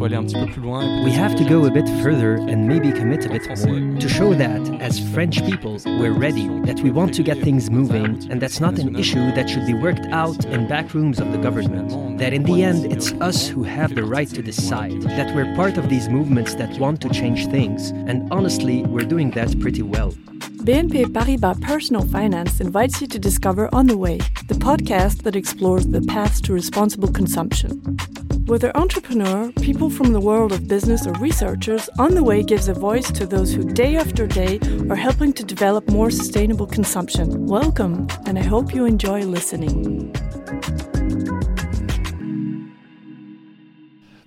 We have to go a bit further and maybe commit a bit more to show that, as French people, we're ready, that we want to get things moving, and that's not an issue that should be worked out in back rooms of the government. That in the end, it's us who have the right to decide, that we're part of these movements that want to change things, and honestly, we're doing that pretty well. BNP Paribas Personal Finance invites you to discover On the Way, the podcast that explores the paths to responsible consumption. Whether entrepreneur, people from the world of business, or researchers, On the Way gives a voice to those who day after day are helping to develop more sustainable consumption. Welcome, and I hope you enjoy listening.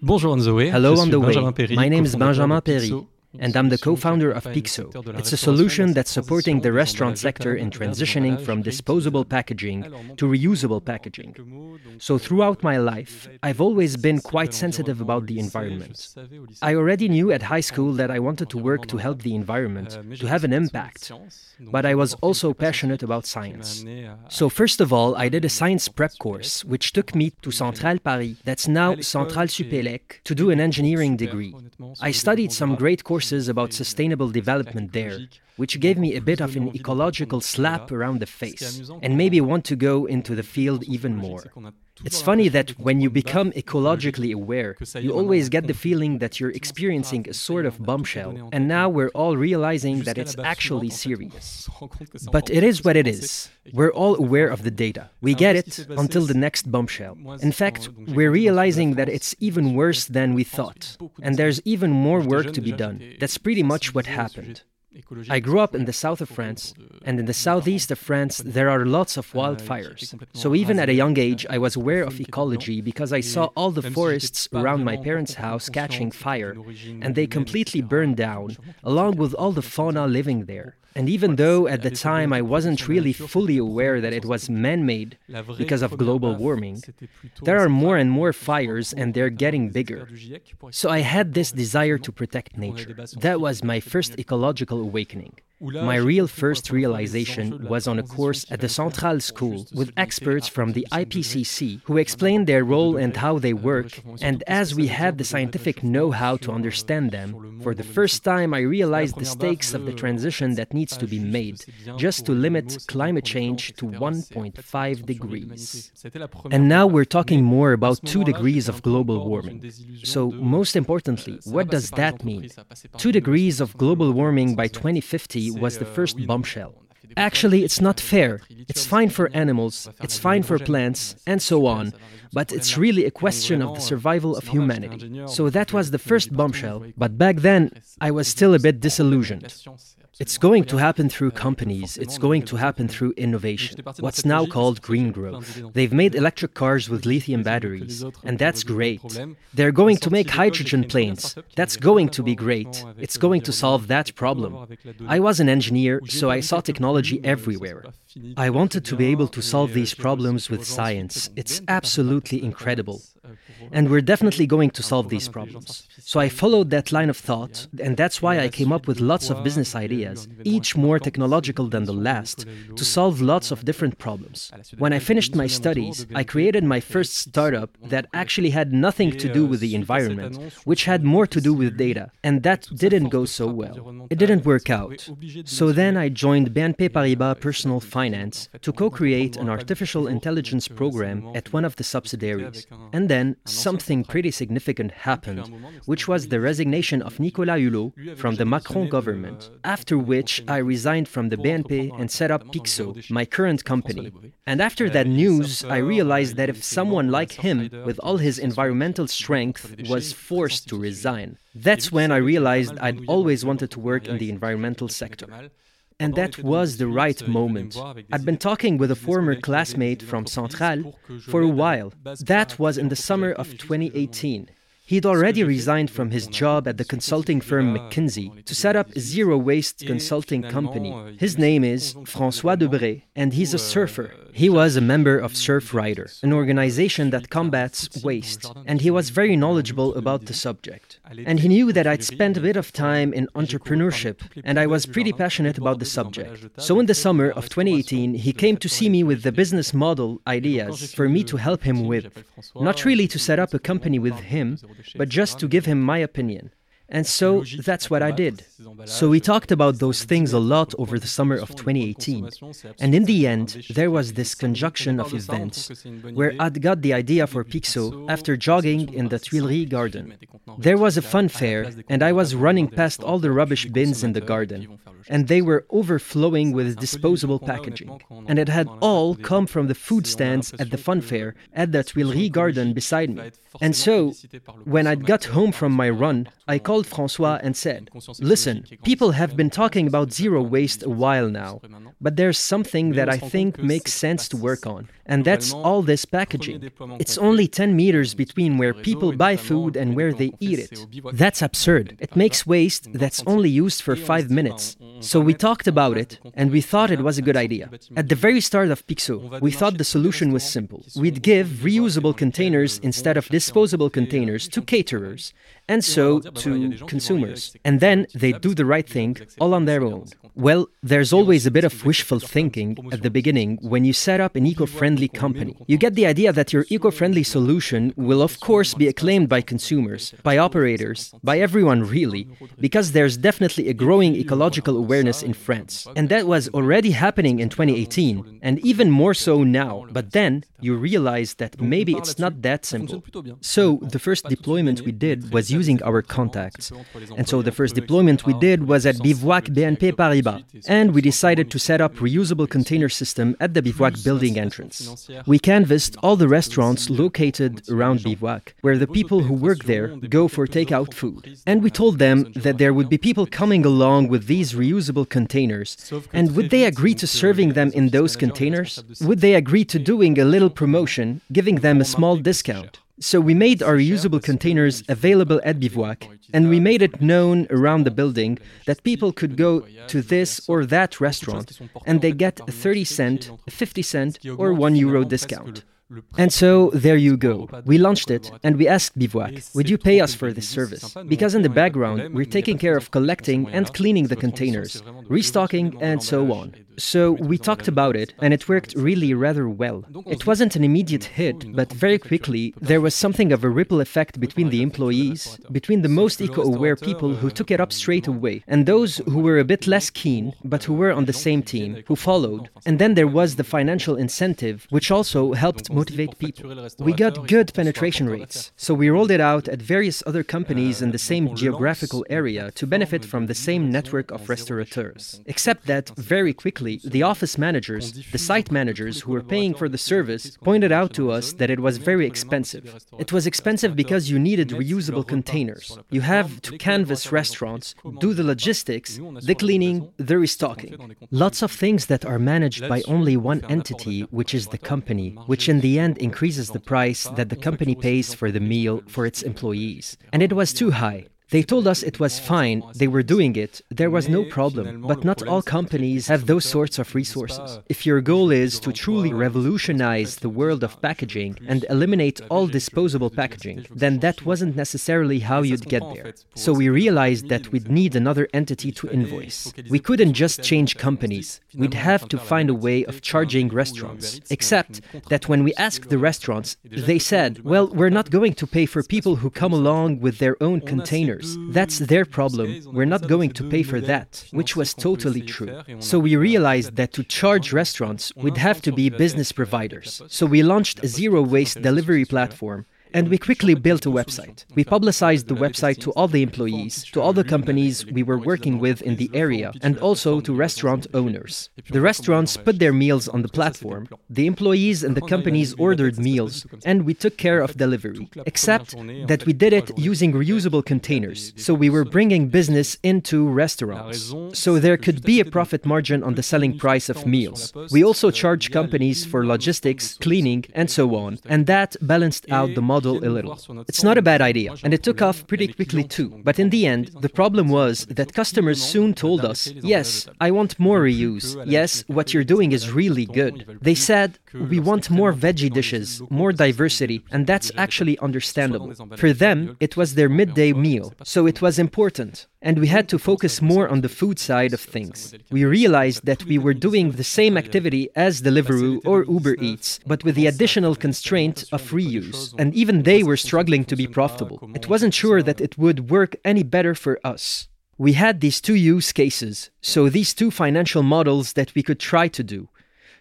Bonjour Zoé. Hello on the way. My name is Benjamin Peri and I'm the co founder of Pyxo. It's a solution that's supporting the restaurant sector in transitioning from disposable packaging to reusable packaging. So, throughout my life, I've always been quite sensitive about the environment. I already knew at high school that I wanted to work to help the environment, to have an impact, but I was also passionate about science. So, first of all, I did a science prep course, which took me to Centrale Paris, that's now Centrale Supélec, to do an engineering degree. I studied some great courses courses about sustainable development there, which gave me a bit of an ecological slap around the face, and made me want to go into the field even more. It's funny that when you become ecologically aware, you always get the feeling that you're experiencing a sort of bombshell, and now we're all realizing that it's actually serious. But it is what it is. We're all aware of the data. We get it until the next bombshell. In fact, we're realizing that it's even worse than we thought, and there's even more work to be done. That's pretty much what happened. I grew up in the south of France, and in the southeast of France, there are lots of wildfires. So, even at a young age, I was aware of ecology because I saw all the forests around my parents' house catching fire, and they completely burned down, along with all the fauna living there. And even though at the time I wasn't really fully aware that it was man made because of global warming, there are more and more fires and they're getting bigger. So I had this desire to protect nature. That was my first ecological awakening. My real first realization was on a course at the Central School with experts from the IPCC who explained their role and how they work. And as we had the scientific know how to understand them, for the first time I realized the stakes of the transition that needs to be made just to limit climate change to 1.5 degrees. And now we're talking more about 2 degrees of global warming. So, most importantly, what does that mean? 2 degrees of global warming by 2050 was the first bombshell. Actually, it's not fair. It's fine for animals, it's fine for plants, and so on, but it's really a question of the survival of humanity. So that was the first bombshell, but back then, I was still a bit disillusioned. It's going to happen through companies, it's going to happen through innovation, what's now called green growth. They've made electric cars with lithium batteries, and that's great. They're going to make hydrogen planes, that's going to be great. It's going to solve that problem. I was an engineer, so I saw technology everywhere. I wanted to be able to solve these problems with science. It's absolutely incredible. And we're definitely going to solve these problems. So I followed that line of thought, and that's why I came up with lots of business ideas, each more technological than the last, to solve lots of different problems. When I finished my studies, I created my first startup that actually had nothing to do with the environment, which had more to do with data, and that didn't go so well. It didn't work out. So then I joined BNP Paribas Personal Finance to co create an artificial intelligence program at one of the subsidiaries. And then something pretty significant happened, which was the resignation of Nicolas Hulot from the Macron government, after which I resigned from the BNP and set up Pyxo, my current company. And after that news, I realized that if someone like him, with all his environmental strength, was forced to resign, that's when I realized I'd always wanted to work in the environmental sector. And that was the right moment. I'd been talking with a former classmate from Centrale for a while. That was in the summer of 2018. He'd already resigned from his job at the consulting firm McKinsey to set up a zero waste consulting company. His name is Francois Debré, and he's a surfer. He was a member of Surfrider, an organization that combats waste, and he was very knowledgeable about the subject. And he knew that I'd spent a bit of time in entrepreneurship, and I was pretty passionate about the subject. So in the summer of 2018, he came to see me with the business model ideas for me to help him with. Not really to set up a company with him, but just to give him my opinion. And so that's what I did. So we talked about those things a lot over the summer of 2018. And in the end, there was this conjunction of events where I'd got the idea for Pyxo after jogging in the Tuileries garden. There was a fun fair, and I was running past all the rubbish bins in the garden, and they were overflowing with disposable packaging. And it had all come from the food stands at the fun fair at the Tuileries garden beside me. And so, when I'd got home from my run, I called Francois and said, Listen, people have been talking about zero waste a while now, but there's something that I think makes sense to work on, and that's all this packaging. It's only 10 meters between where people buy food and where they eat it. That's absurd. It makes waste that's only used for five minutes. So we talked about it, and we thought it was a good idea. At the very start of Pyxo, we thought the solution was simple. We'd give reusable containers instead of disposable containers to caterers, and so to consumers. And then they do the right thing all on their own. Well, there's always a bit of wishful thinking at the beginning when you set up an eco friendly company. You get the idea that your eco friendly solution will, of course, be acclaimed by consumers, by operators, by everyone really, because there's definitely a growing ecological awareness in France. And that was already happening in 2018, and even more so now. But then you realize that maybe it's not that simple. So the first deployment we did was using our contacts. And so the first deployment we did was at Bivouac BNP Paribas. And we decided to set up reusable container system at the Bivouac building entrance. We canvassed all the restaurants located around Bivouac, where the people who work there go for takeout food. And we told them that there would be people coming along with these reusable containers. And would they agree to serving them in those containers? Would they agree to doing a little promotion, giving them a small discount? So we made our usable containers available at Bivouac, and we made it known around the building that people could go to this or that restaurant and they get a 30 cent, 50 cent, or 1 euro discount. And so there you go. We launched it and we asked Bivouac, would you pay us for this service? Because in the background, we're taking care of collecting and cleaning the containers, restocking, and so on. So we talked about it, and it worked really rather well. It wasn't an immediate hit, but very quickly there was something of a ripple effect between the employees, between the most eco aware people who took it up straight away, and those who were a bit less keen, but who were on the same team, who followed. And then there was the financial incentive, which also helped motivate people. We got good penetration rates, so we rolled it out at various other companies in the same geographical area to benefit from the same network of restaurateurs. Except that very quickly, the office managers, the site managers who were paying for the service, pointed out to us that it was very expensive. It was expensive because you needed reusable containers. You have to canvass restaurants, do the logistics, the cleaning, the restocking. Lots of things that are managed by only one entity, which is the company, which in the end increases the price that the company pays for the meal for its employees. And it was too high. They told us it was fine, they were doing it, there was no problem. But not all companies have those sorts of resources. If your goal is to truly revolutionize the world of packaging and eliminate all disposable packaging, then that wasn't necessarily how you'd get there. So we realized that we'd need another entity to invoice. We couldn't just change companies, we'd have to find a way of charging restaurants. Except that when we asked the restaurants, they said, well, we're not going to pay for people who come along with their own containers. That's their problem. We're not going to pay for that, which was totally true. So we realized that to charge restaurants, we'd have to be business providers. So we launched a zero waste delivery platform and we quickly built a website. We publicized the website to all the employees, to all the companies we were working with in the area, and also to restaurant owners. The restaurants put their meals on the platform, the employees and the companies ordered meals, and we took care of delivery. Except that we did it using reusable containers, so we were bringing business into restaurants. So there could be a profit margin on the selling price of meals. We also charge companies for logistics, cleaning, and so on, and that balanced out the model model a little. It's not a bad idea, and it took off pretty quickly too. But in the end, the problem was that customers soon told us, yes, I want more reuse. Yes, what you're doing is really good. They said, we want more veggie dishes, more diversity, and that's actually understandable. For them, it was their midday meal, so it was important. And we had to focus more on the food side of things. We realized that we were doing the same activity as Deliveroo or Uber Eats, but with the additional constraint of reuse. And even they were struggling to be profitable. It wasn't sure that it would work any better for us. We had these two use cases, so these two financial models that we could try to do.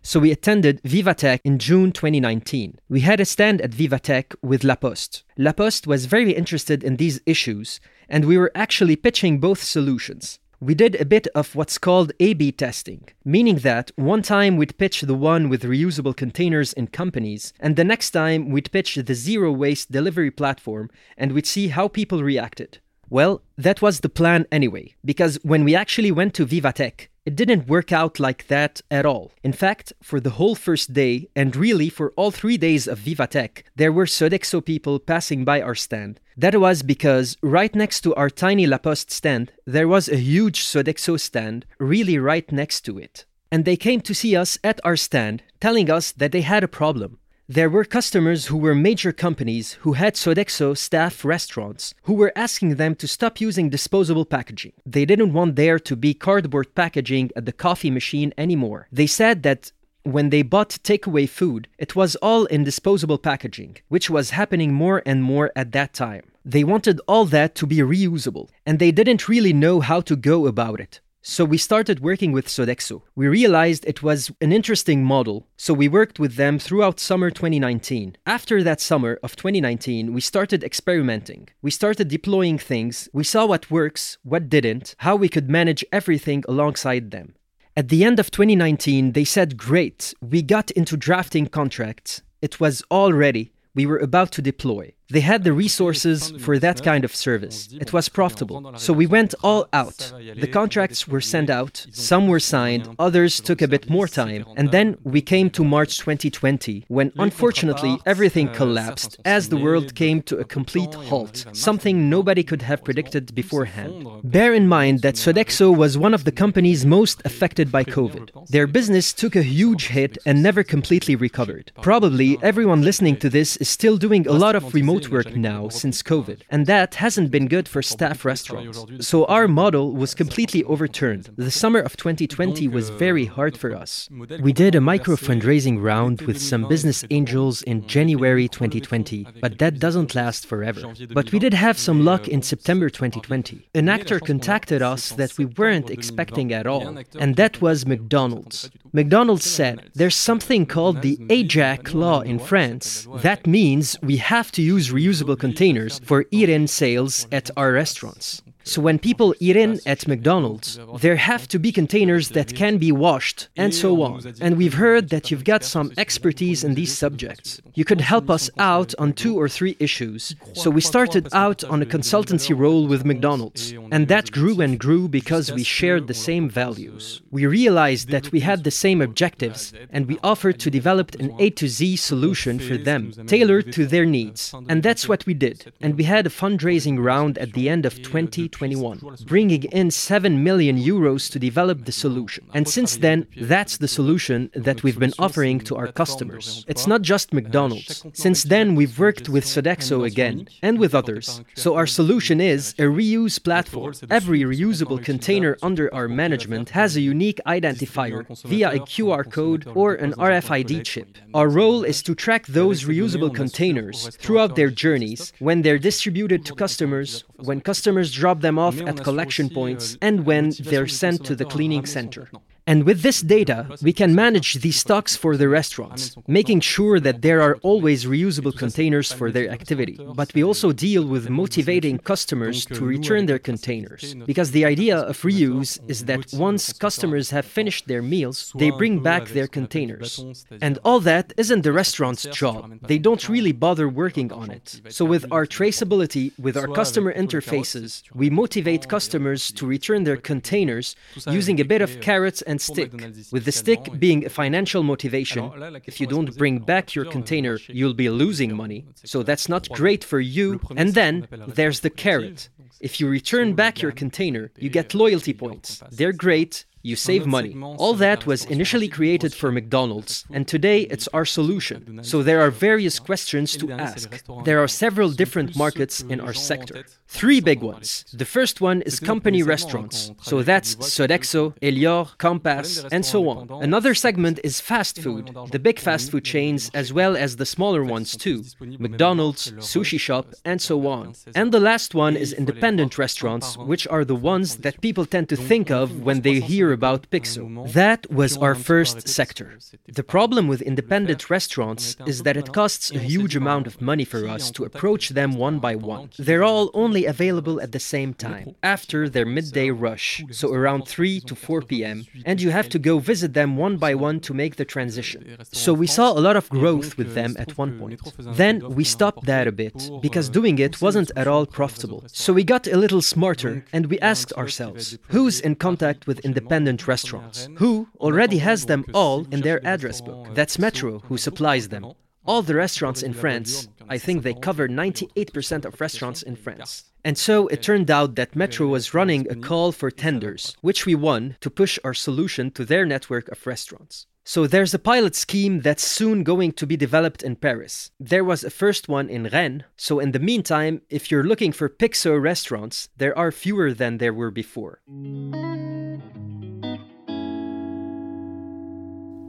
So we attended Vivatech in June 2019. We had a stand at Vivatech with La Poste. La Poste was very interested in these issues, and we were actually pitching both solutions. We did a bit of what's called A B testing, meaning that one time we'd pitch the one with reusable containers in companies, and the next time we'd pitch the zero waste delivery platform and we'd see how people reacted. Well, that was the plan anyway, because when we actually went to Vivatech, it didn't work out like that at all. In fact, for the whole first day, and really for all three days of Vivatech, there were Sodexo people passing by our stand. That was because right next to our tiny La Poste stand, there was a huge Sodexo stand, really right next to it. And they came to see us at our stand, telling us that they had a problem. There were customers who were major companies who had Sodexo staff restaurants who were asking them to stop using disposable packaging. They didn't want there to be cardboard packaging at the coffee machine anymore. They said that when they bought takeaway food, it was all in disposable packaging, which was happening more and more at that time. They wanted all that to be reusable, and they didn't really know how to go about it. So we started working with Sodexo. We realized it was an interesting model, so we worked with them throughout summer 2019. After that summer of 2019, we started experimenting. We started deploying things, we saw what works, what didn't, how we could manage everything alongside them. At the end of 2019, they said, Great, we got into drafting contracts. It was all ready. We were about to deploy. They had the resources for that kind of service. It was profitable. So we went all out. The contracts were sent out, some were signed, others took a bit more time. And then we came to March 2020, when unfortunately everything collapsed as the world came to a complete halt, something nobody could have predicted beforehand. Bear in mind that Sodexo was one of the companies most affected by COVID. Their business took a huge hit and never completely recovered. Probably everyone listening to this is still doing a lot of remote remote work now since COVID, and that hasn't been good for staff restaurants. So our model was completely overturned. The summer of 2020 was very hard for us. We did a micro fundraising round with some business angels in January 2020, but that doesn't last forever. But we did have some luck in September 2020. An actor contacted us that we weren't expecting at all, and that was McDonald's. McDonald's said, There's something called the AGEC law in France. That means we have to use reusable containers for eat in sales at our restaurants. So when people eat in at McDonald's, there have to be containers that can be washed and so on. And we've heard that you've got some expertise in these subjects. You could help us out on two or three issues. So we started out on a consultancy role with McDonald's, and that grew and grew because we shared the same values. We realized that we had the same objectives, and we offered to develop an A to Z solution for them, tailored to their needs. And that's what we did. And we had a fundraising round at the end of 20 2021, bringing in 7 million euros to develop the solution. And since then, that's the solution that we've been offering to our customers. It's not just McDonald's. Since then, we've worked with Sodexo again and with others. So our solution is a reuse platform. Every reusable container under our management has a unique identifier via a QR code or an RFID chip. Our role is to track those reusable containers throughout their journeys when they're distributed to customers, when customers drop them off at collection points and when they're sent to the cleaning center. And with this data, we can manage these stocks for the restaurants, making sure that there are always reusable containers for their activity. But we also deal with motivating customers to return their containers. Because the idea of reuse is that once customers have finished their meals, they bring back their containers. And all that isn't the restaurant's job. They don't really bother working on it. So with our traceability, with our customer interfaces, we motivate customers to return their containers using a bit of carrots and stick, with the stick being a financial motivation. If you don't bring back your container, you'll be losing money. So that's not great for you. And then there's the carrot. If you return back your container, you get loyalty points. They're great, you save money. All that was initially created for McDonald's, and today it's our solution. So there are various questions to ask. There are several different markets in our sector. Three big ones. The first one is company restaurants. So that's Sodexo, Elior, Compass, and so on. Another segment is fast food, the big fast food chains as well as the smaller ones too. McDonald's, Sushi Shop, and so on. And the last one is independent restaurants, which are the ones that people tend to think of when they hear about Pyxo. That was our first sector. The problem with independent restaurants is that it costs a huge amount of money for us to approach them one by one. They're all only available at the same time, after their midday rush, so around 3 to 4 p.m., and you have to go visit them one by one to make the transition. So we saw a lot of growth with them at one point. Then we stopped that a bit, because doing it wasn't at all profitable. So we got a little smarter and we asked ourselves who's in contact with independent restaurants? Who already has them all in their address book? That's Metro who supplies them. All the restaurants in France, I think they cover 98% of restaurants in France. And so it turned out that Metro was running a call for tenders, which we won to push our solution to their network of restaurants. So there's a pilot scheme that's soon going to be developed in Paris. There was a first one in Rennes, so in the meantime, if you're looking for Pyxo restaurants, there are fewer than there were before.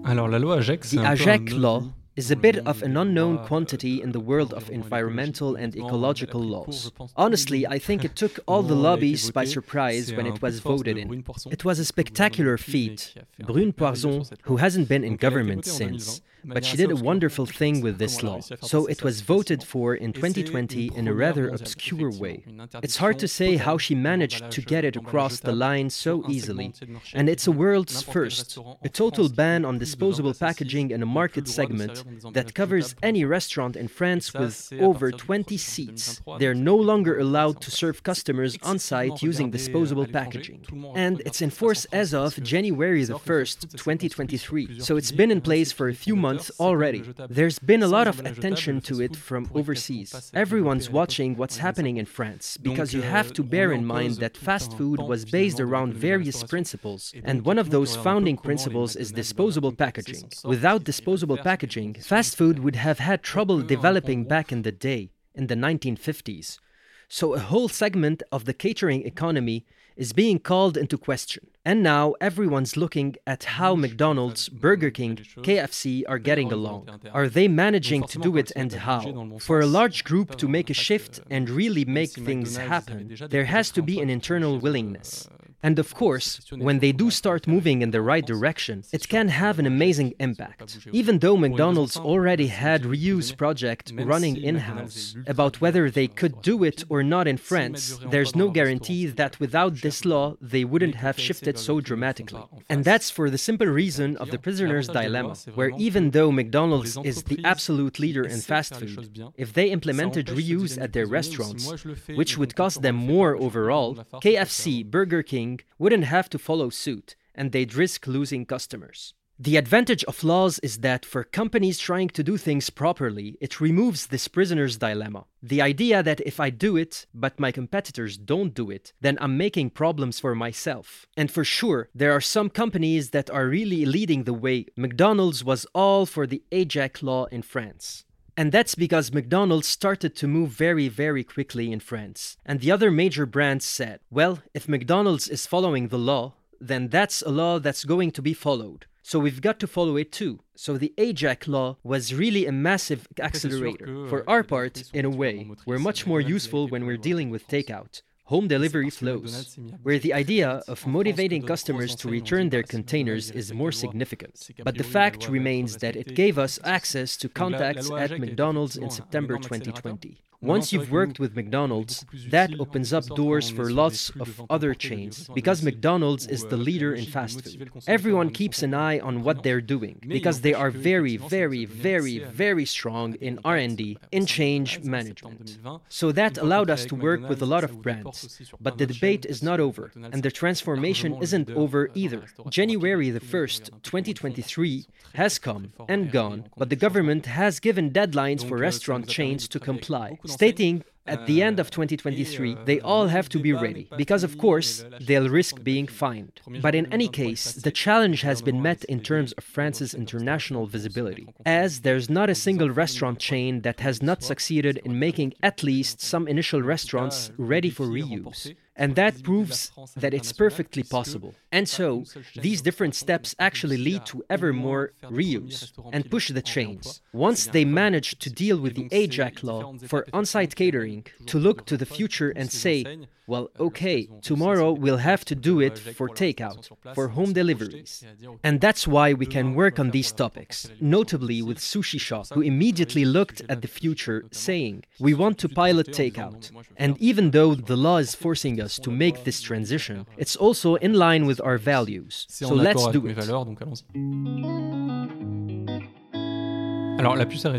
Alors la loi AGEC, the AGEC law is a bit of an unknown quantity in the world of environmental and ecological laws. Honestly, I think it took all the lobbies by surprise when it was voted in. It was a spectacular feat. Brune Poirson, who hasn't been in government since, but she did a wonderful thing with this law. So it was voted for in 2020 in a rather obscure way. It's hard to say how she managed to get it across the line so easily. And it's a world's first a total ban on disposable packaging in a market segment that covers any restaurant in France with over 20 seats. They're no longer allowed to serve customers on site using disposable packaging. And it's in force as of January the 1st, 2023. So it's been in place for a few months months already. There's been a lot of attention to it from overseas. Everyone's watching what's happening in France because you have to bear in mind that fast food was based around various principles, and one of those founding principles is disposable packaging. Without disposable packaging, fast food would have had trouble developing back in the day, in the 1950s. So a whole segment of the catering economy is being called into question. And now everyone's looking at how McDonald's, Burger King, KFC are getting along. Are they managing to do it and how? For a large group to make a shift and really make things happen, there has to be an internal willingness. And of course, when they do start moving in the right direction, it can have an amazing impact. Even though McDonald's already had reuse project running in-house about whether they could do it or not in France, there's no guarantee that without this law they wouldn't have shifted so dramatically. And that's for the simple reason of the prisoner's dilemma, where even though McDonald's is the absolute leader in fast food, if they implemented reuse at their restaurants, which would cost them more overall, KFC, Burger King, wouldn't have to follow suit, and they'd risk losing customers. The advantage of laws is that for companies trying to do things properly, it removes this prisoner's dilemma. The idea that if I do it, but my competitors don't do it, then I'm making problems for myself. And for sure, there are some companies that are really leading the way. McDonald's was all for the AGEC law in France. And that's because McDonald's started to move very, very quickly in France. And the other major brands said, well, if McDonald's is following the law, then that's a law that's going to be followed. So we've got to follow it too. So the AGEC law was really a massive accelerator. For our part, in a way, we're much more useful when we're dealing with takeout home delivery flows, where the idea of motivating customers to return their containers is more significant. But the fact remains that it gave us access to contacts at McDonald's in September 2020. Once you've worked with McDonald's, that opens up doors for lots of other chains because McDonald's is the leader in fast food. Everyone keeps an eye on what they're doing because they are very, very, very, very strong in R&D, in change management. So that allowed us to work with a lot of brands. But the debate is not over, and the transformation isn't over either. January the 1st, 2023 has come and gone, but the government has given deadlines for restaurant chains to comply stating at the end of 2023, they all have to be ready, because of course, they'll risk being fined. But in any case, the challenge has been met in terms of France's international visibility, as there's not a single restaurant chain that has not succeeded in making at least some initial restaurants ready for reuse. And that proves that it's perfectly possible. And so, these different steps actually lead to ever more reuse and push the chains. Once they manage to deal with the AGEC law for on site catering, to look to the future and say, well, okay, tomorrow we'll have to do it for takeout, for home deliveries. And that's why we can work on these topics, notably with Sushi Shop, who immediately looked at the future, saying, We want to pilot takeout. And even though the law is forcing us to make this transition, it's also in line with our values. So let's do it.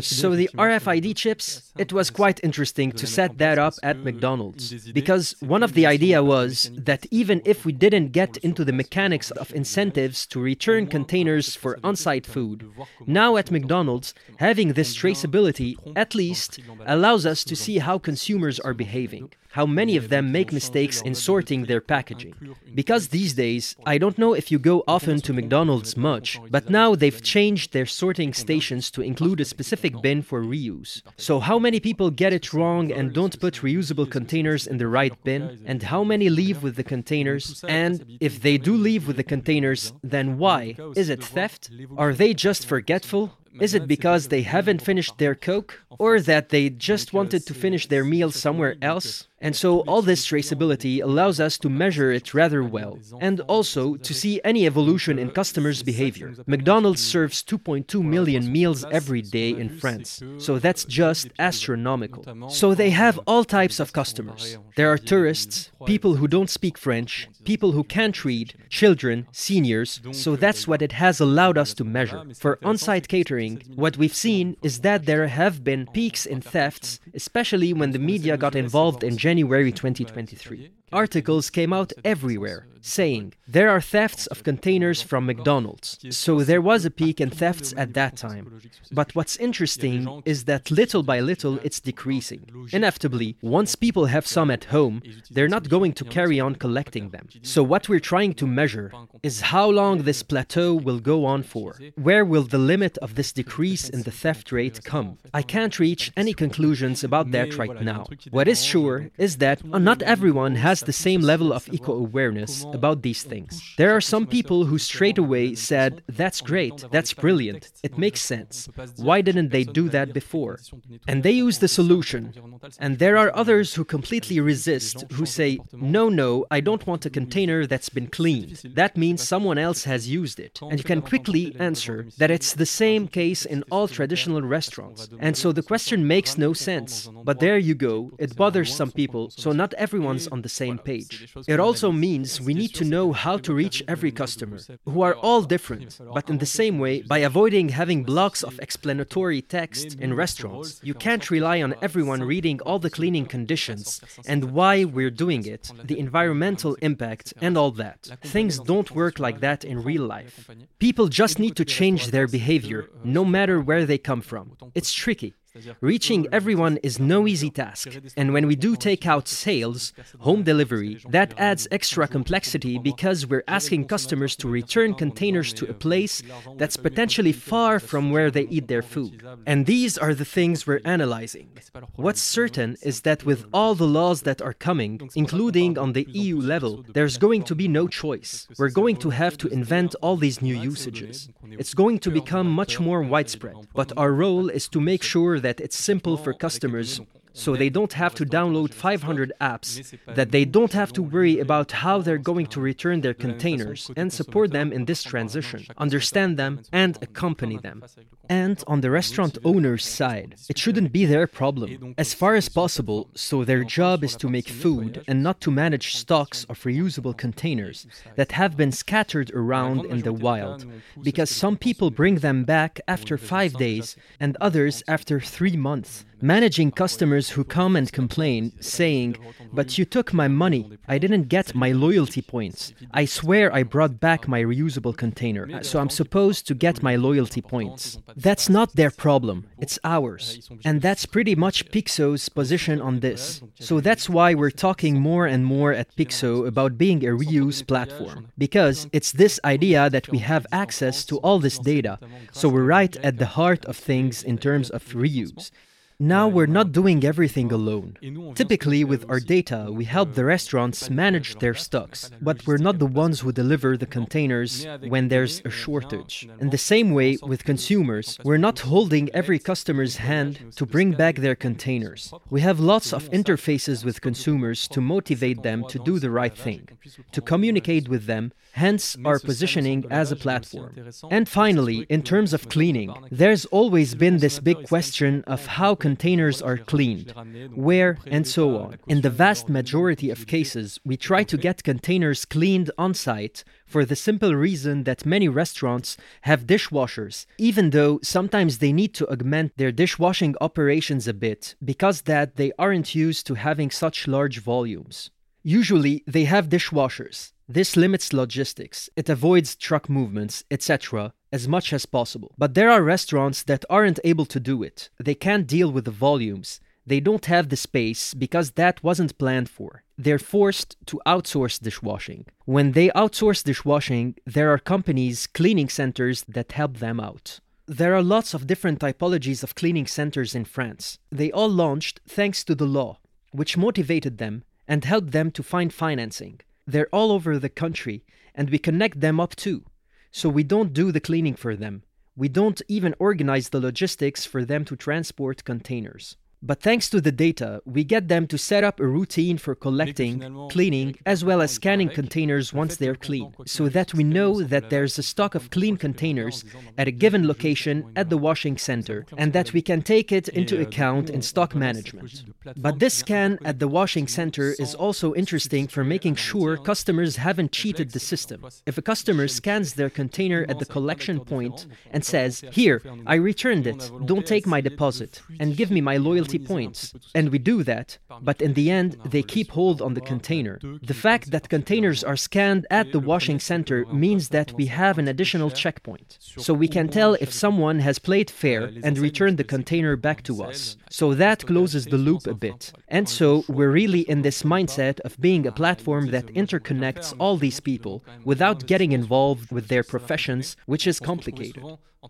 So the RFID chips, it was quite interesting to set that up at McDonald's. Because one of the idea was that even if we didn't get into the mechanics of incentives to return containers for on-site food, now at McDonald's having this traceability at least allows us to see how consumers are behaving how many of them make mistakes in sorting their packaging. Because these days, I don't know if you go often to McDonald's much, but now they've changed their sorting stations to include a specific bin for reuse. So, how many people get it wrong and don't put reusable containers in the right bin? And how many leave with the containers? And if they do leave with the containers, then why? Is it theft? Are they just forgetful? Is it because they haven't finished their Coke? Or that they just wanted to finish their meal somewhere else? And so all this traceability allows us to measure it rather well, and also to see any evolution in customers' behavior. McDonald's serves 2.2 million meals every day in France, so that's just astronomical. So they have all types of customers. There are tourists, people who don't speak French, people who can't read, children, seniors, so that's what it has allowed us to measure. For on site catering, what we've seen is that there have been peaks in thefts, especially when the media got involved in January 2023. Articles came out everywhere saying there are thefts of containers from McDonald's. So there was a peak in thefts at that time. But what's interesting is that little by little it's decreasing. Inevitably, once people have some at home, they're not going to carry on collecting them. So what we're trying to measure is how long this plateau will go on for. Where will the limit of this decrease in the theft rate come? I can't reach any conclusions about that right now. What is sure is that not everyone has the same level of eco awareness about these things. There are some people who straight away said, That's great, that's brilliant, it makes sense. Why didn't they do that before? And they use the solution. And there are others who completely resist, who say, No, no, I don't want a container that's been cleaned. That means someone else has used it. And you can quickly answer that it's the same case in all traditional restaurants. And so the question makes no sense. But there you go, it bothers some people, so not everyone's on the same page. It also means we need need to know how to reach every customer, who are all different. But in the same way, by avoiding having blocks of explanatory text in restaurants, you can't rely on everyone reading all the cleaning conditions and why we're doing it, the environmental impact, and all that. Things don't work like that in real life. People just need to change their behavior, no matter where they come from. It's tricky. Reaching everyone is no easy task, and when we do take out sales, home delivery, that adds extra complexity because we're asking customers to return containers to a place that's potentially far from where they eat their food. And these are the things we're analyzing. What's certain is that with all the laws that are coming, including on the EU level, there's going to be no choice. We're going to have to invent all these new usages. It's going to become much more widespread, but our role is to make sure that it's simple for customers so they don't have to download 500 apps, that they don't have to worry about how they're going to return their containers, and support them in this transition, understand them, and accompany them. And on the restaurant owner's side, it shouldn't be their problem, as far as possible, so their job is to make food and not to manage stocks of reusable containers that have been scattered around in the wild, because some people bring them back after five days and others after three months. Managing customers who come and complain, saying, But you took my money. I didn't get my loyalty points. I swear I brought back my reusable container, uh, so I'm supposed to get my loyalty points. That's not their problem, it's ours. And that's pretty much Pyxo's position on this. So that's why we're talking more and more at Pyxo about being a reuse platform, because it's this idea that we have access to all this data. So we're right at the heart of things in terms of reuse. Now we're not doing everything alone. Typically, with our data, we help the restaurants manage their stocks, but we're not the ones who deliver the containers when there's a shortage. In the same way, with consumers, we're not holding every customer's hand to bring back their containers. We have lots of interfaces with consumers to motivate them to do the right thing, to communicate with them, hence our positioning as a platform. And finally, in terms of cleaning, there's always been this big question of how containers are cleaned, where, and so on. In the vast majority of cases, we try to get containers cleaned on site for the simple reason that many restaurants have dishwashers, even though sometimes they need to augment their dishwashing operations a bit because that they aren't used to having such large volumes. Usually, they have dishwashers. This limits logistics, it avoids truck movements, etc., as much as possible. But there are restaurants that aren't able to do it. They can't deal with the volumes. They don't have the space because that wasn't planned for. They're forced to outsource dishwashing. When they outsource dishwashing, there are companies, cleaning centers that help them out. There are lots of different typologies of cleaning centers in France. They all launched thanks to the law, which motivated them and help them to find financing. They're all over the country, and we connect them up too. So we don't do the cleaning for them. We don't even organize the logistics for them to transport containers. But thanks to the data, we get them to set up a routine for collecting, cleaning, as well as scanning containers once they're clean, so that we know that there's a stock of clean containers at a given location at the washing center and that we can take it into account in stock management. But this scan at the washing center is also interesting for making sure customers haven't cheated the system. If a customer scans their container at the collection point and says, Here, I returned it, don't take my deposit, and give me my loyalty points. And we do that, but in the end, they keep hold on the container. The fact that containers are scanned at the washing center means that we have an additional checkpoint. So we can tell if someone has played fair and returned the container back to us. So that closes the loop a bit. And so we're really in this mindset of being a platform that interconnects all these people without getting involved with their professions, which is complicated.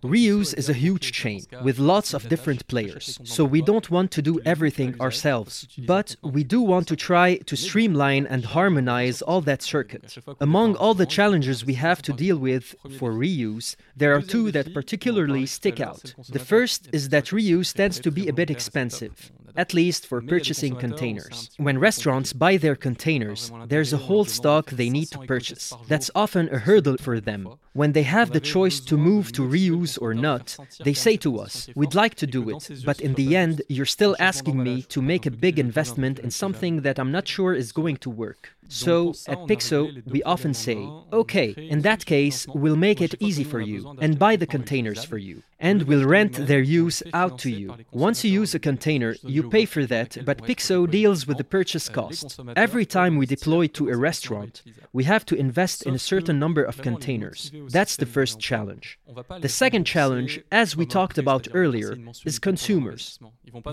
Reuse is a huge chain with lots of different players, so we don't want to do everything ourselves, but we do want to try to streamline and harmonize all that circuit. Among all the challenges we have to deal with for reuse, there are two that particularly stick out. The first is that reuse tends to be a bit expensive at least for purchasing containers. When restaurants buy their containers, there's a whole stock they need to purchase. That's often a hurdle for them. When they have the choice to move to reuse or not, they say to us, We'd like to do it, but in the end, you're still asking me to make a big investment in something that I'm not sure is going to work. So at Pyxo, we often say, okay, in that case, we'll make it easy for you and buy the containers for you, and we'll rent their use out to you. Once you use a container, you pay for that, but Pyxo deals with the purchase cost. Every time we deploy to a restaurant, we have to invest in a certain number of containers. That's the first challenge. The second challenge, as we talked about earlier, is consumers.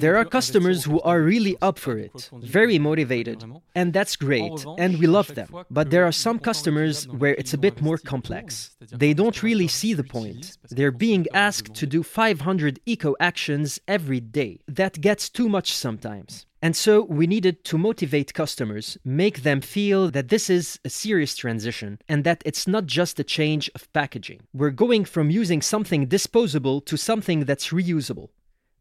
There are customers who are really up for it, very motivated, and that's great and we love them. But there are some customers where it's a bit more complex. They don't really see the point. They're being asked to do 500 eco actions every day. That gets too much sometimes. And so we needed to motivate customers, make them feel that this is a serious transition and that it's not just a change of packaging. We're going from using something disposable to something that's reusable.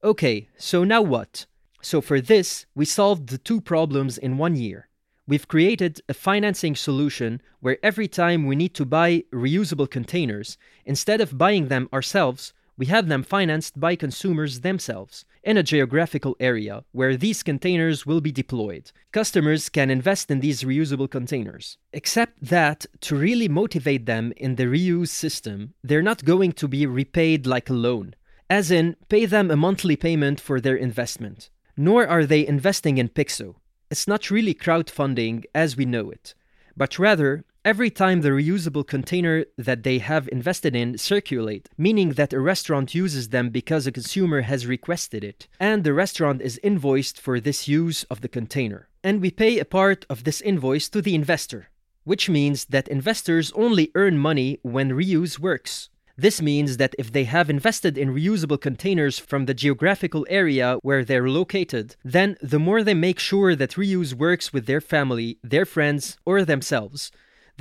Okay, so now what? So for this, we solved the two problems in one year. We've created a financing solution where every time we need to buy reusable containers, instead of buying them ourselves, we have them financed by consumers themselves in a geographical area where these containers will be deployed. Customers can invest in these reusable containers. Except that, to really motivate them in the reuse system, they're not going to be repaid like a loan, as in, pay them a monthly payment for their investment. Nor are they investing in Pyxo. It's not really crowdfunding as we know it, but rather Every time the reusable container that they have invested in circulate, meaning that a restaurant uses them because a consumer has requested it, and the restaurant is invoiced for this use of the container. And we pay a part of this invoice to the investor, which means that investors only earn money when reuse works. This means that if they have invested in reusable containers from the geographical area where they're located, then the more they make sure that reuse works with their family, their friends, or themselves,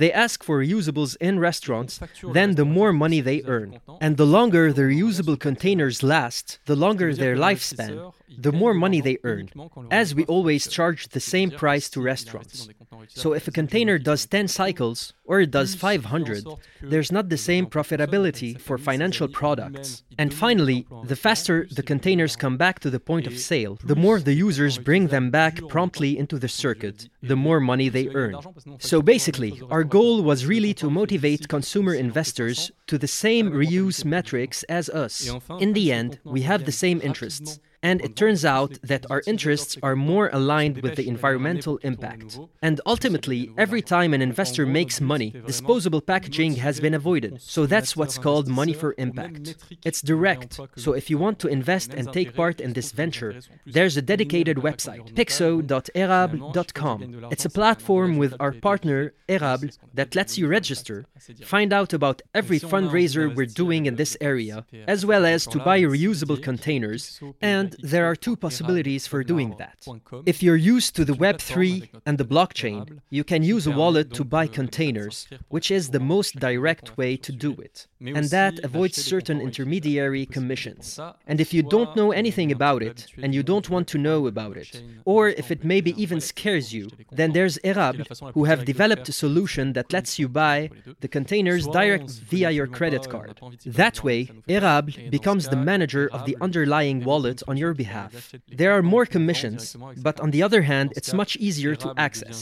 they ask for reusables in restaurants, then the more money they earn. And the longer the reusable containers last, the longer their lifespan, the more money they earn, as we always charge the same price to restaurants. So if a container does 10 cycles or it does 500, there's not the same profitability for financial products. And finally, the faster the containers come back to the point of sale, the more the users bring them back promptly into the circuit, the more money they earn. So basically, our goal was really to motivate consumer investors to the same reuse metrics as us. In the end, we have the same interests. And it turns out that our interests are more aligned with the environmental impact. And ultimately, every time an investor makes money, disposable packaging has been avoided. So that's what's called money for impact. It's direct. So if you want to invest and take part in this venture, there's a dedicated website, pyxo.erable.com. It's a platform with our partner, Erable, that lets you register, find out about every fundraiser we're doing in this area, as well as to buy reusable containers and there are two possibilities for doing that. If you're used to the Web3 and the blockchain, you can use a wallet to buy containers, which is the most direct way to do it. And that avoids certain intermediary commissions. And if you don't know anything about it, and you don't want to know about it, or if it maybe even scares you, then there's Erable, who have developed a solution that lets you buy the containers direct via your credit card. That way, Erable becomes the manager of the underlying wallet on your behalf. There are more commissions, but on the other hand, it's much easier to access.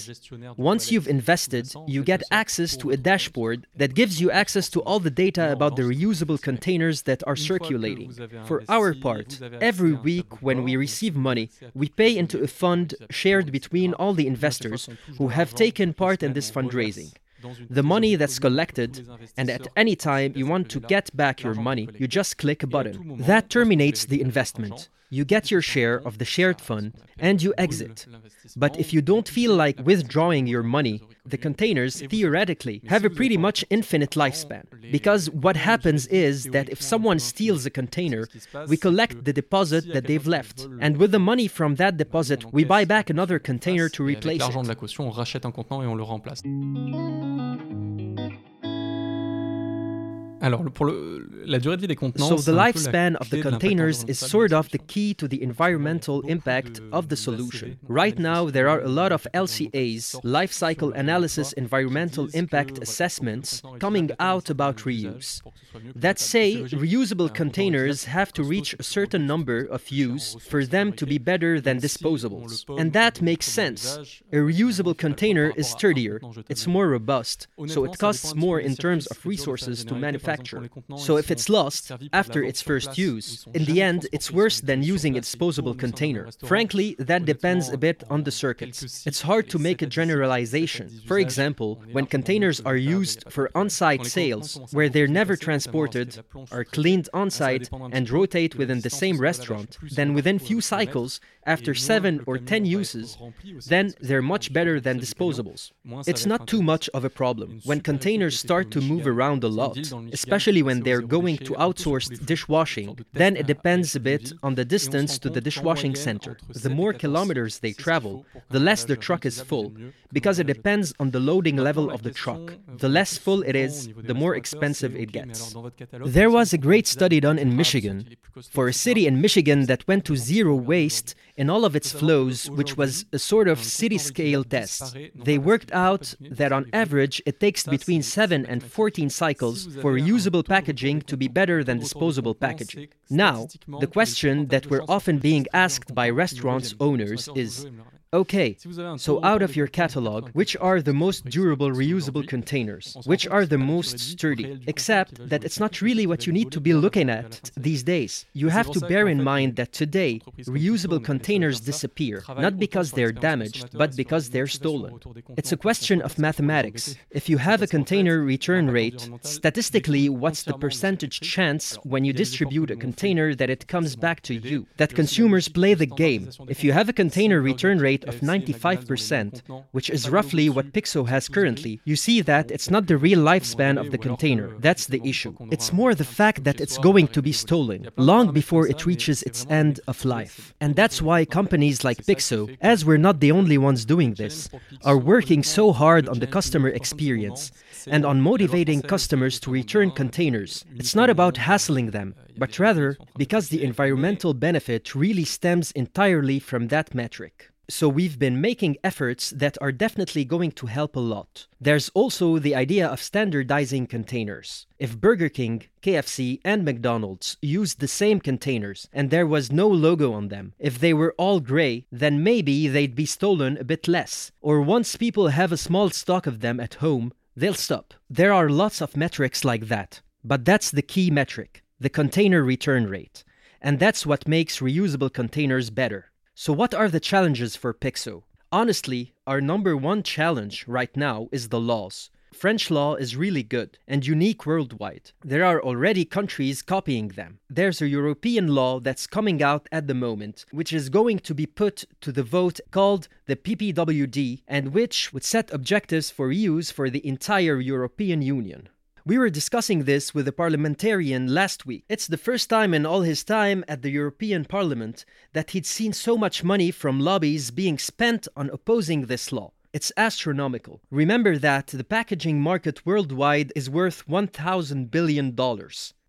Once you've invested, you get access to a dashboard that gives you access to all the data about the reusable containers that are circulating. For our part, every week when we receive money, we pay into a fund shared between all the investors who have taken part in this fundraising the money that's collected, and at any time you want to get back your money, you just click a button. That terminates the investment. You get your share of the shared fund and you exit. But if you don't feel like withdrawing your money, the containers theoretically have a pretty much infinite lifespan. Because what happens is that if someone steals a container, we collect the deposit that they've left. And with the money from that deposit, we buy back another container to replace it. Alors, pour le, la durée de vie des contenants, so the lifespan of the containers is sort of the key to the environmental impact of the solution. Right now, there are a lot of LCAs, life cycle analysis environmental impact assessments, coming out about reuse. That say reusable containers have to reach a certain number of use for them to be better than disposables. And that makes sense. A reusable container is sturdier, it's more robust, so it costs more in terms of resources to manufacture manufacture. So if it's lost after its first use, in the end, it's worse than using a disposable container. Frankly, that depends a bit on the circuits. It's hard to make a generalization. For example, when containers are used for on site sales, where they're never transported, are cleaned on site, and rotate within the same restaurant, then within few cycles, after 7 or 10 uses, then they're much better than disposables. It's not too much of a problem. When containers start to move around a lot, especially when they're going to outsourced dishwashing, then it depends a bit on the distance to the dishwashing center. The more kilometers they travel, the less the truck is full, because it depends on the loading level of the truck. The less full it is, the more expensive it gets. There was a great study done in Michigan for a city in Michigan that went to zero waste in all of its flows, which was a sort of city scale test. They worked out that on average it takes between 7 and 14 cycles for reusable packaging to be better than disposable packaging. Now, the question that we're often being asked by restaurants owners is Okay, so out of your catalog, which are the most durable reusable containers? Which are the most sturdy? Except that it's not really what you need to be looking at these days. You have to bear in mind that today, reusable containers disappear, not because they're damaged, but because they're stolen. It's a question of mathematics. If you have a container return rate, statistically, what's the percentage chance when you distribute a container that it comes back to you? That consumers play the game. If you have a container return rate rate of 95%, which is roughly what Pyxo has currently, you see that it's not the real lifespan of the container. That's the issue. It's more the fact that it's going to be stolen long before it reaches its end of life. And that's why companies like Pyxo, as we're not the only ones doing this, are working so hard on the customer experience and on motivating customers to return containers. It's not about hassling them, but rather because the environmental benefit really stems entirely from that metric. So we've been making efforts that are definitely going to help a lot. There's also the idea of standardizing containers. If Burger King, KFC, and McDonald's used the same containers and there was no logo on them, if they were all gray, then maybe they'd be stolen a bit less. Or once people have a small stock of them at home, they'll stop. There are lots of metrics like that, but that's the key metric the container return rate. And that's what makes reusable containers better. So, what are the challenges for Pyxo? Honestly, our number one challenge right now is the laws. French law is really good and unique worldwide. There are already countries copying them. There's a European law that's coming out at the moment, which is going to be put to the vote called the PPWD, and which would set objectives for use for the entire European Union. We were discussing this with a parliamentarian last week. It's the first time in all his time at the European Parliament that he'd seen so much money from lobbies being spent on opposing this law. It's astronomical. Remember that the packaging market worldwide is worth $1,000 billion.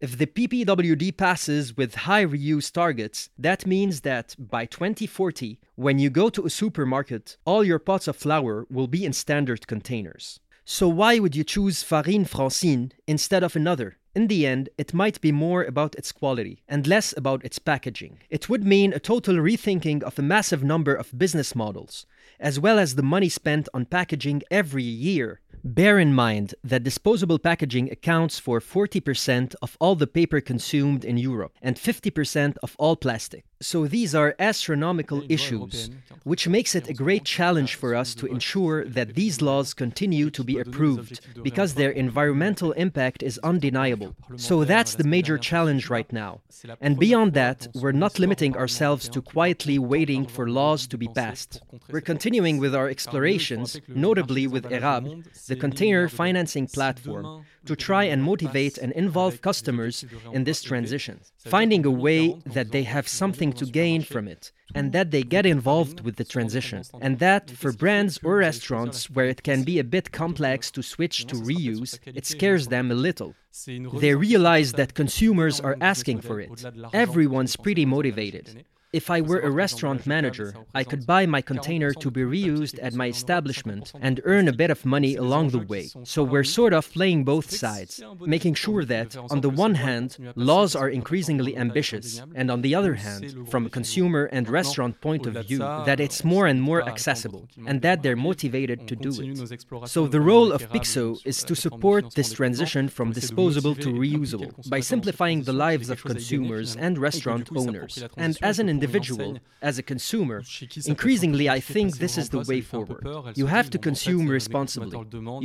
If the PPWD passes with high reuse targets, that means that by 2040, when you go to a supermarket, all your pots of flour will be in standard containers. So, why would you choose Farine Francine instead of another? In the end, it might be more about its quality and less about its packaging. It would mean a total rethinking of a massive number of business models, as well as the money spent on packaging every year. Bear in mind that disposable packaging accounts for 40% of all the paper consumed in Europe and 50% of all plastic. So these are astronomical issues, which makes it a great challenge for us to ensure that these laws continue to be approved because their environmental impact is undeniable. So that's the major challenge right now. And beyond that, we're not limiting ourselves to quietly waiting for laws to be passed. We're continuing with our explorations, notably with Erable, the container financing platform, to try and motivate and involve customers in this transition, finding a way that they have something to gain from it and that they get involved with the transition. And that for brands or restaurants where it can be a bit complex to switch to reuse, it scares them a little. They realize that consumers are asking for it. Everyone's pretty motivated. If I were a restaurant manager, I could buy my container to be reused at my establishment and earn a bit of money along the way. So we're sort of playing both sides, making sure that, on the one hand, laws are increasingly ambitious, and on the other hand, from a consumer and restaurant point of view, that it's more and more accessible, and that they're motivated to do it. So the role of Pyxo is to support this transition from disposable to reusable by simplifying the lives of consumers and restaurant owners. And as an individual, as a consumer, increasingly I think this is the way forward. You have to consume responsibly.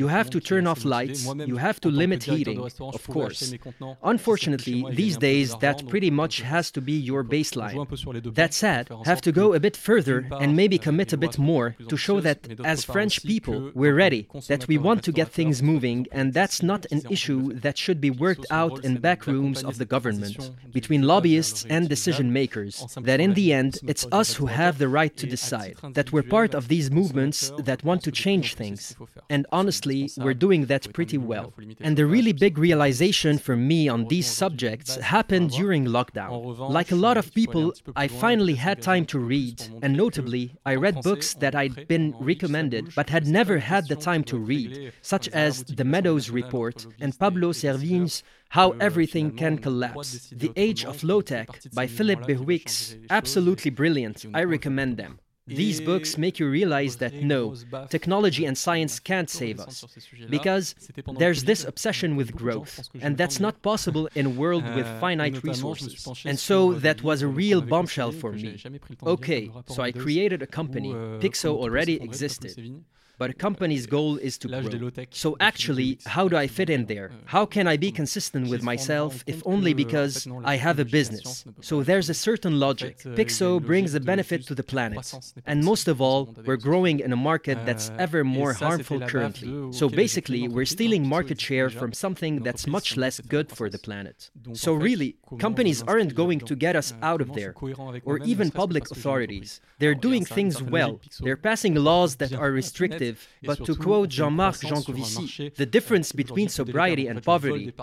You have to turn off lights. You have to limit heating, of course. Unfortunately, these days that pretty much has to be your baseline. That said, have to go a bit further and maybe commit a bit more to show that as French people, we're ready, that we want to get things moving, and that's not an issue that should be worked out in back rooms of the government, between lobbyists and decision makers, that in the end, it's us who have the right to decide, that we're part of these movements that want to change things. And honestly, we're doing that pretty well. And the really big realization for me on these subjects happened during lockdown. Like a lot of people, I finally had time to read, and notably, I read books that I'd been recommended but had never had the time to read, such as The Meadows Report and Pablo Servigne's how Everything Can Collapse, The Age of Low Tech by Philip Bihouix. Absolutely brilliant. I recommend them. These books make you realize that no, technology and science can't save us. Because there's this obsession with growth, and that's not possible in a world with euh, finite resources. And so that was a real bombshell for me. Okay, so I created a company. Euh, Pyxo already existed but a company's goal is to grow. So actually, how do I fit in there? How can I be consistent with myself if only because I have a business? So there's a certain logic. Euh, Pyxo brings a benefit to the planet. And most of all, we're growing in a market that's euh, ever more harmful currently. So basically, we're stealing market share from something that's much less good for the planet. So really, companies aren't going to get us out of there, or even public authorities. They're doing things well. They're passing laws that are restrictive but to quote Jean-Marc Jancovici, the difference between sobriety and poverty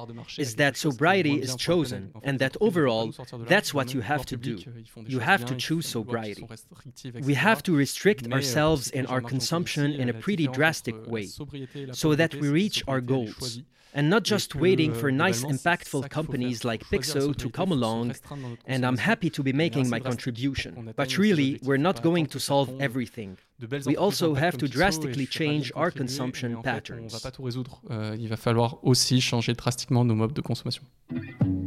is that sobriety is chosen, and that overall, that's what you have to do. You have to choose sobriety. We have to restrict euh, ourselves in our consumption in a pretty drastic euh, way, so that we reach our goals and not just waiting for nice, impactful companies like Pyxo to come along, and I'm happy to be making my contribution. But really, we're not going to solve everything. We also have to drastically change our consumption patterns. Euh, il va falloir aussi changer drastiquement nos modes de consommation.